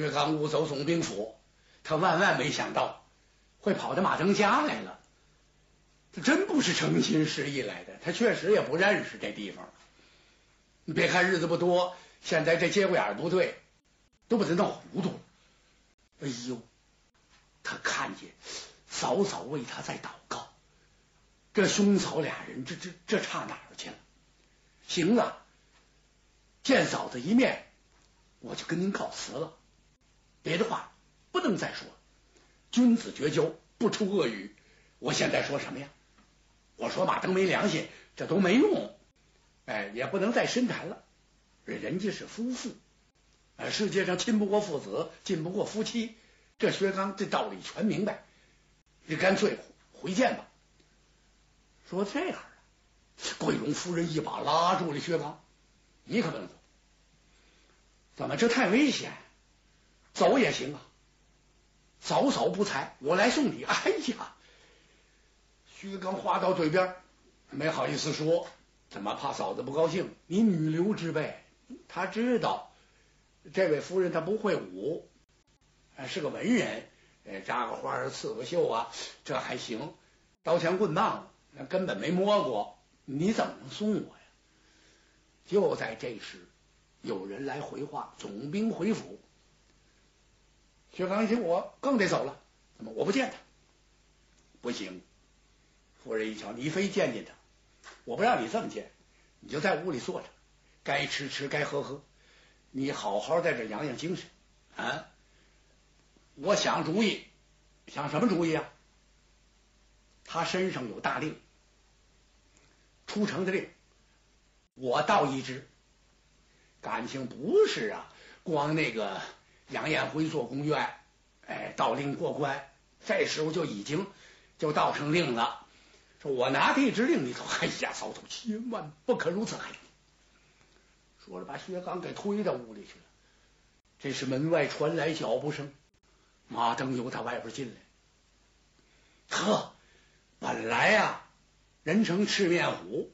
薛刚误走总兵府，他万万没想到会跑到马登家来了。他真不是诚心实意来的，他确实也不认识这地方。你别看日子不多，现在这节骨眼不对，都把他闹糊涂了。哎呦，他看见嫂嫂为他在祷告，这兄嫂俩人，这这这差哪儿去了？行了，见嫂子一面，我就跟您告辞了。别的话不能再说，君子绝交，不出恶语。我现在说什么呀？我说马登没良心，这都没用。哎，也不能再深谈了。人家是夫妇，哎，世界上亲不过父子，近不过夫妻。这薛刚这道理全明白，你干脆回见吧。说这样桂荣夫人一把拉住了薛刚，你可不能走。怎么这太危险？走也行啊。嫂嫂不才，我来送你。哎呀，薛刚话到嘴边，没好意思说，怎么怕嫂子不高兴？你女流之辈，他知道这位夫人她不会武。是个文人，扎个花刺个绣啊，这还行。刀枪棍棒，那根本没摸过，你怎么能送我呀？就在这时，有人来回话，总兵回府。薛刚一听，我更得走了。怎么？我不见他？不行。夫人一瞧，你非见见他，我不让你这么见，你就在屋里坐着，该吃吃，该喝喝，你好好在这养养精神啊。我想主意，想什么主意啊？他身上有大令，出城的令，我倒一支。感情不是啊，光那个杨延辉做公院，哎，道令过关，这时候就已经就道成令了。说我拿这支令里头，哎呀，嫂嫂千万不可如此！哎，说着把薛刚给推到屋里去了。这时门外传来脚步声。马登由他外边进来，呵，本来呀，人称赤面虎，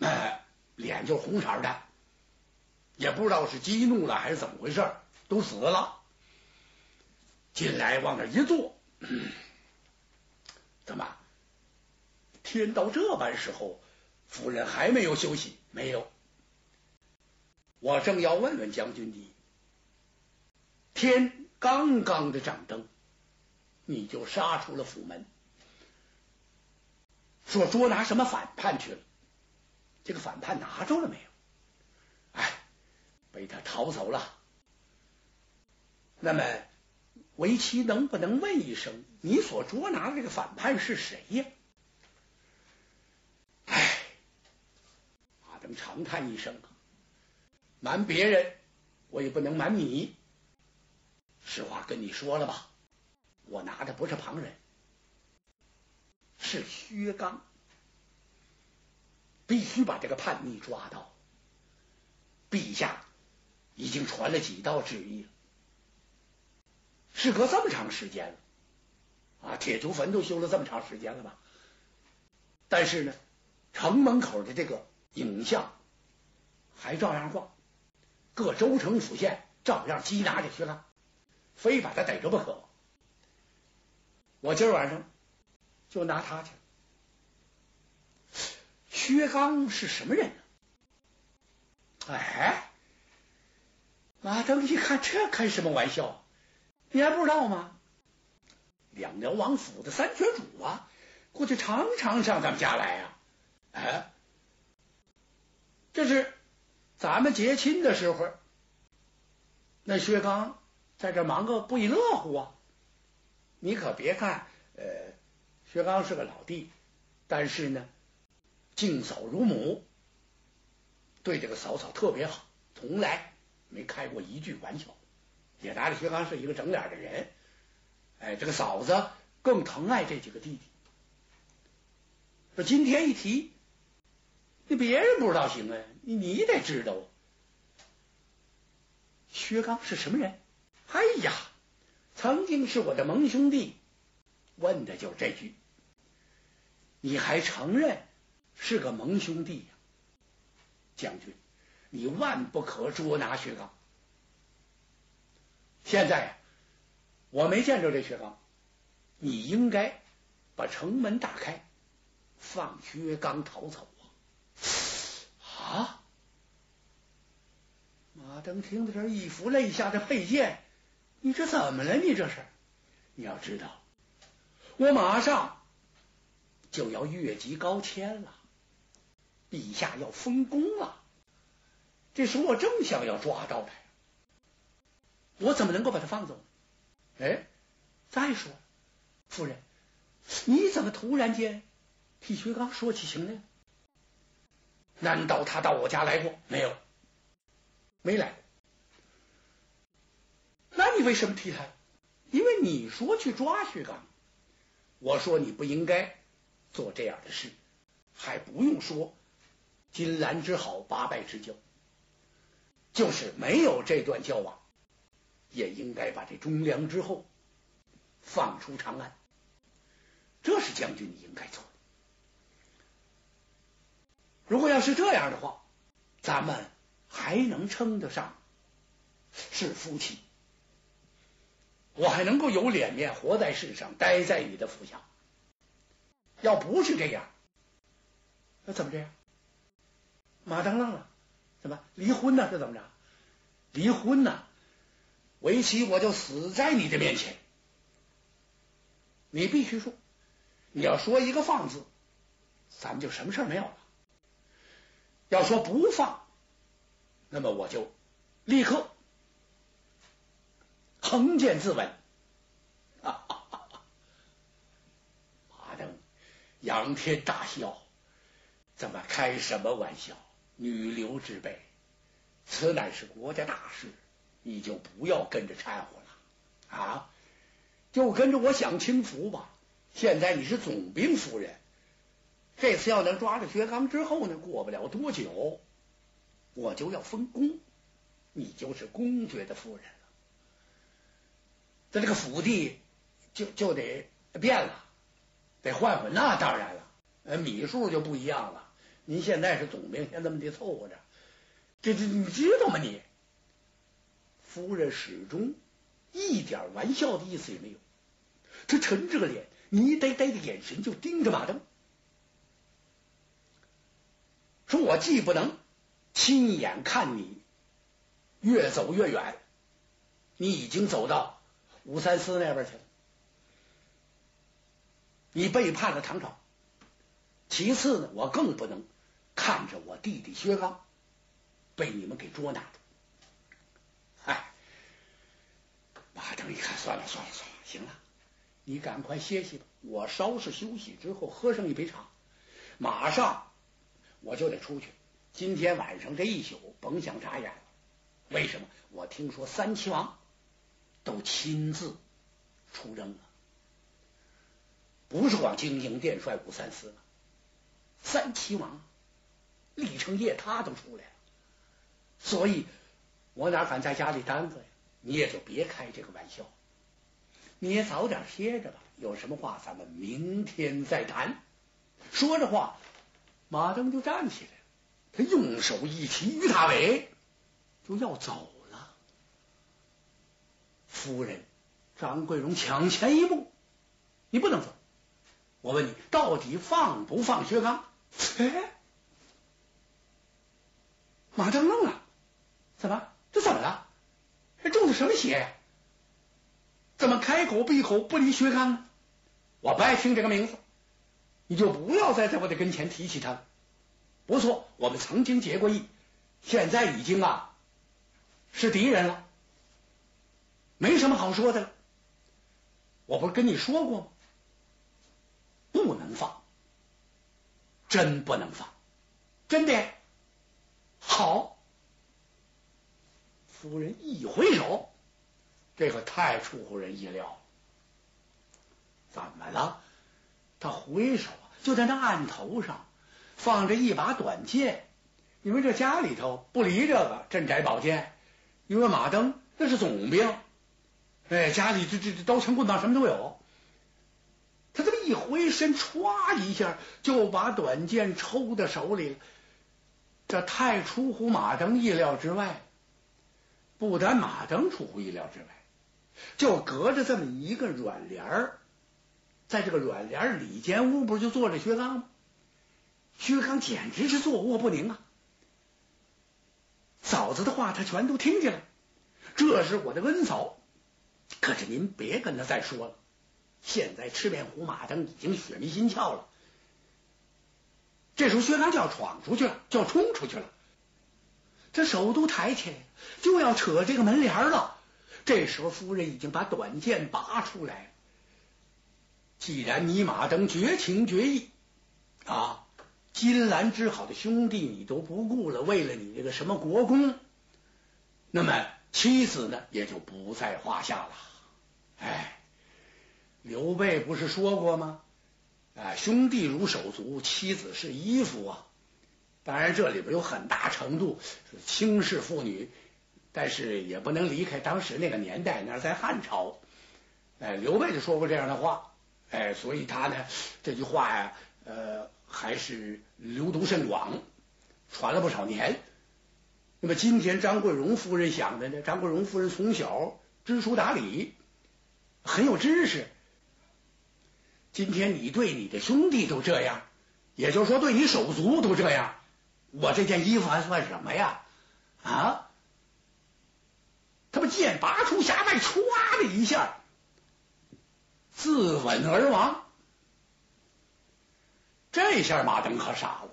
哎，脸就红色的，也不知道是激怒了还是怎么回事，都死了。进来往那一坐，怎么？天到这般时候，夫人还没有休息？没有，我正要问问将军你，天。刚刚的掌灯，你就杀出了府门，说捉拿什么反叛去了？这个反叛拿着了没有？哎，被他逃走了。那么，为妻能不能问一声，你所捉拿的这个反叛是谁呀？哎，阿登长叹一声啊，瞒别人，我也不能瞒你。实话跟你说了吧，我拿的不是旁人，是薛刚，必须把这个叛逆抓到。陛下已经传了几道旨意了，事隔这么长时间了，啊，铁球坟都修了这么长时间了吧？但是呢，城门口的这个影像还照样挂，各州城府县照样缉拿这薛刚。非把他逮着不可！我今儿晚上就拿他去。薛刚是什么人呢？哎，马登一看，这开什么玩笑？你还不知道吗？两辽王府的三绝主啊，过去常常上咱们家来啊。这是咱们结亲的时候，那薛刚。在这忙个不亦乐乎啊！你可别看，呃，薛刚是个老弟，但是呢，敬嫂如母，对这个嫂嫂特别好，从来没开过一句玩笑，也拿着薛刚是一个整脸的人。哎，这个嫂子更疼爱这几个弟弟。说今天一提，你别人不知道行啊，你你得知道，薛刚是什么人？哎呀，曾经是我的盟兄弟，问的就这句，你还承认是个盟兄弟呀？将军，你万不可捉拿薛刚。现在呀，我没见着这薛刚，你应该把城门打开，放薛刚逃走啊！啊！马登听到这一副肋下的佩剑，你这怎么了？你这是？你要知道，我马上就要越级高迁了，陛下要封功了。这时我正想要抓到他，我怎么能够把他放走？哎，再说，夫人，你怎么突然间替薛刚说起情来？难道他到我家来过？没有，没来。那你为什么提他？因为你说去抓薛刚，我说你不应该做这样的事，还不用说金兰之好，八拜之交。就是没有这段交往，也应该把这忠良之后放出长安。这是将军你应该做的。如果要是这样的话，咱们还能称得上是夫妻，我还能够有脸面活在世上，待在你的府下。要不是这样，那怎么这样？马当愣了。怎么离婚呢？这怎么着？离婚呢？为妻我就死在你的面前。你必须说，你要说一个放字，咱们就什么事儿没有了。要说不放，那么我就立刻横剑自刎。马登仰天大笑，怎么开什么玩笑？女流之辈，此乃是国家大事，你就不要跟着掺和了啊！就跟着我享清福吧。现在你是总兵夫人，这次要能抓着薛刚之后呢，过不了多久，我就要封公，你就是公爵的夫人了。在这个府地就就得变了，得换换。那当然了，呃，米数就不一样了。您现在是总兵，先这么的凑合着，这这你知道吗？你夫人始终一点玩笑的意思也没有，她沉着个脸，泥呆呆的眼神就盯着马登，说：“我既不能亲眼看你越走越远，你已经走到武三思那边去了，你背叛了唐朝。其次呢，我更不能。”看着我弟弟薛刚被你们给捉拿，哎，马登一看，算了算了算了，行了，你赶快歇息吧。我稍事休息之后，喝上一杯茶，马上我就得出去。今天晚上这一宿甭想眨眼了。为什么？我听说三齐王都亲自出征了，不是光京营殿帅武三思了，三齐王。李成业他都出来了，所以我哪敢在家里耽搁呀？你也就别开这个玩笑，你也早点歇着吧。有什么话咱们明天再谈。说着话，马登就站起来了，他用手一提于大伟，就要走了。夫人张桂荣抢前一步，你不能走。我问你，到底放不放薛刚？哎。马登愣了，怎么？这怎么了？这什么邪呀？怎么开口闭口不离薛刚呢？我不爱听这个名字，你就不要再在我的跟前提起他了。不错，我们曾经结过义，现在已经啊是敌人了，没什么好说的了。我不是跟你说过吗？不能放，真不能放，真的。好，夫人一回首，这可太出乎人意料。怎么了？他回首，就在那案头上放着一把短剑。因为这家里头不离这个镇宅宝剑，因为马登那是总兵，哎，家里这这这刀枪棍棒什么都有。他这么一回身，歘一下就把短剑抽在手里了。这太出乎马登意料之外，不但马登出乎意料之外，就隔着这么一个软帘儿，在这个软帘里间屋不就坐着薛刚吗？薛刚简直是坐卧不宁啊！嫂子的话他全都听见了，这是我的恩嫂，可是您别跟他再说了。现在赤面虎马登已经血迷心窍了，这时候薛刚就要闯出去了，就要冲出去了。这手都抬起来，就要扯这个门帘了。这时候夫人已经把短剑拔出来。既然你马登绝情绝义啊，金兰之好的兄弟你都不顾了，为了你这个什么国公，那么妻子呢也就不在话下了。哎，刘备不是说过吗？啊，兄弟如手足，妻子是衣服啊。当然，这里边有很大程度是轻视妇女，但是也不能离开当时那个年代，那是在汉朝，哎，刘备就说过这样的话，哎，所以他呢这句话呀，呃，还是流毒甚广，传了不少年。那么今天张桂荣夫人想的呢？张桂荣夫人从小知书达理，很有知识。今天你对你的兄弟都这样，也就是说对你手足都这样。我这件衣服还算什么呀？啊！他把剑拔出匣外，唰的一下，自刎而亡。这下马登可傻了。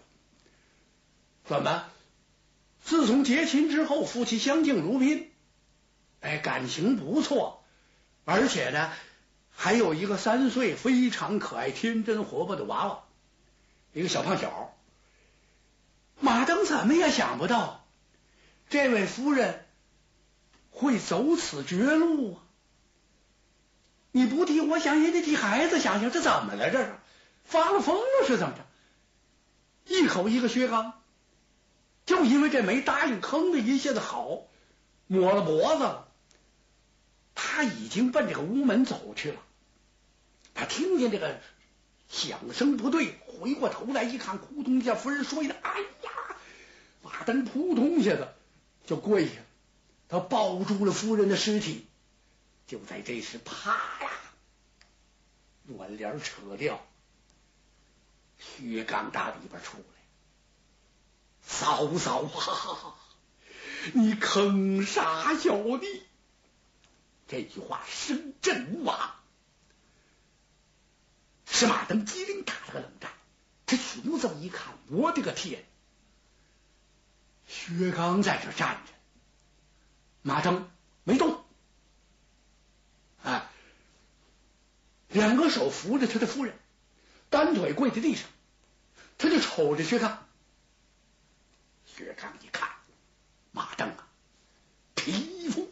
怎么？自从结亲之后，夫妻相敬如宾，哎，感情不错，而且呢，还有一个三岁非常可爱、天真活泼的娃娃，一个小胖小。马登怎么也想不到，这位夫人会走此绝路啊！你不替我想，也得替孩子想想，这怎么了？这是发了疯了是怎么着？一口一个薛刚，就因为这没答应，吭的一下子好，抹了脖子了。他已经奔这个屋门走去了，他听见这个。响声不对，回过头来一看，扑通一下，夫人摔的，哎呀！马登扑通一下子就跪下，他抱住了夫人的尸体。就在这时，啪啦，软帘扯掉，薛刚打里边出来，嫂嫂啊，你坑杀小弟！这句话声震屋瓦。司马登机灵打了个冷战，他寻思一看，我的个天！薛刚在这站着，马登没动，啊，两个手扶着他的夫人，单腿跪在地上，他就瞅着薛刚。薛刚一看，马登啊，匹夫，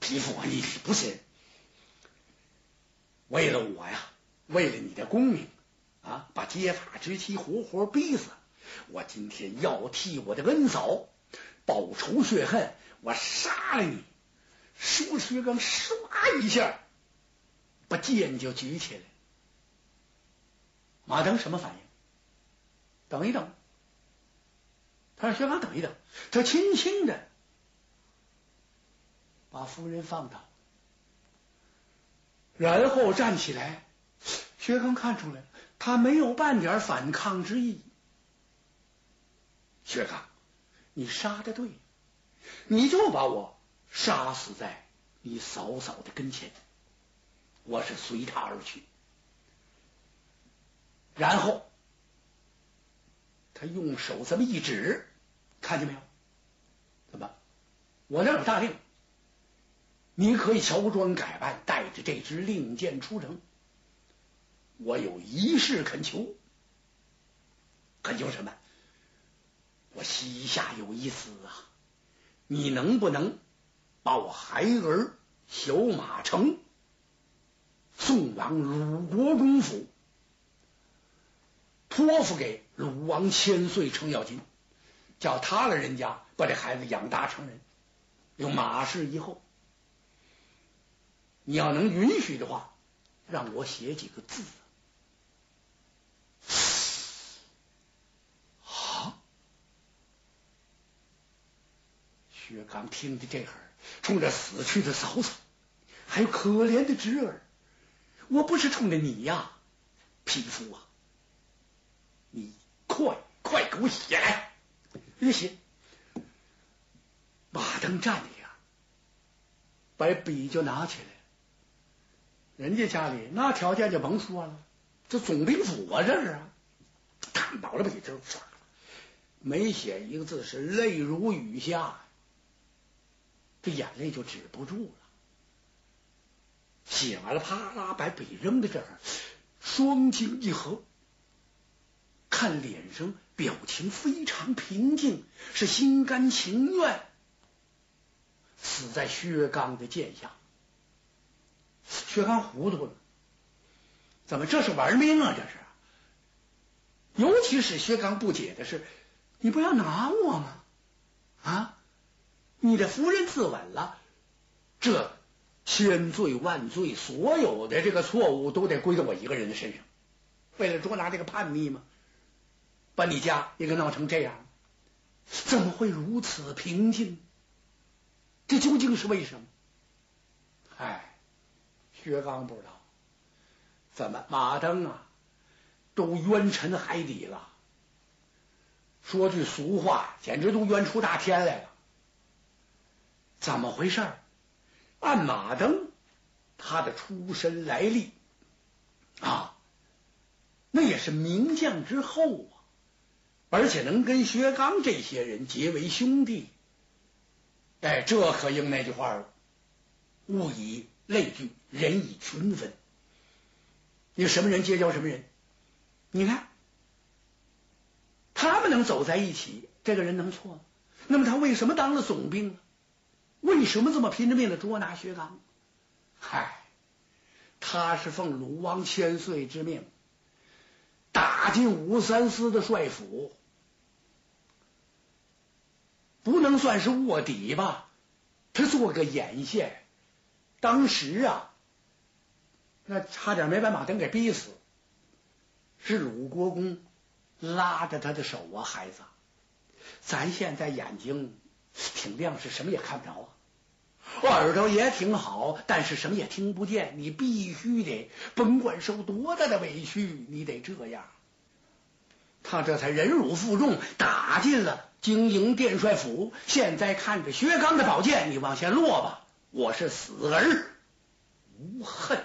匹夫啊，你不是？为了我呀，为了你的功名啊，把结发之妻活活逼死！我今天要替我的恩嫂报仇雪恨，我杀了你！说薛刚唰一下把剑就举起来。马登什么反应？等一等，他让薛刚等一等，他轻轻的把夫人放倒。然后站起来，薛刚看出来，他没有半点反抗之意。薛刚，你杀的对，你就把我杀死在你嫂嫂的跟前，我是随他而去。然后他用手这么一指，看见没有？怎么？我这有大令。你可以乔装改扮，带着这支令箭出城。我有一事恳求，恳求什么？我膝下有一子啊，你能不能把我孩儿小马成送往鲁国公府，托付给鲁王千岁程咬金，叫他的人家把这孩子养大成人，有马氏以后。你要能允许的话，让我写几个字。啊！薛刚听的这会儿，冲着死去的嫂嫂，还有可怜的侄儿，我不是冲着你呀，匹夫啊！你快快给我写来！你写。马登站里呀，把笔就拿起来。人家家里那条件就甭说了，这总兵府啊，这是，看饱了笔就唰，没写一个字，是泪如雨下，这眼泪就止不住了。写完了，啪啦把笔扔在这儿，双睛一合，看脸上表情非常平静，是心甘情愿。死在薛刚的剑下，薛刚糊涂了，怎么这是玩命啊？这是，尤其是薛刚不解的是，你不要拿我吗？啊，你的夫人自刎了，这千罪万罪，所有的这个错误都得归到我一个人的身上。为了捉拿这个叛逆吗？把你家也给闹成这样，怎么会如此平静？这究竟是为什么？唉，薛刚不知道，怎么马登啊，都冤沉海底了。说句俗话，简直都冤出大天来了。怎么回事？按马登他的出身来历啊，那也是名将之后啊，而且能跟薛刚这些人结为兄弟。哎，这可应那句话了，物以类聚，人以群分。你什么人结交什么人？你看，他们能走在一起，这个人能错吗？那么他为什么当了总兵呢？为什么这么拼着命的捉拿薛刚？嗨，他是奉鲁王千岁之命，打进武三思的帅府。不能算是卧底吧？他做个眼线。当时啊，那差点没把马登给逼死。是鲁国公拉着他的手啊，孩子，咱现在眼睛挺亮，是什么也看不着啊。我耳朵也挺好，但是什么也听不见。你必须得，甭管受多大的委屈，你得这样。他这才忍辱负重，打进了。经营殿帅府，现在看着薛刚的宝剑，你往下落吧。我是死而无恨。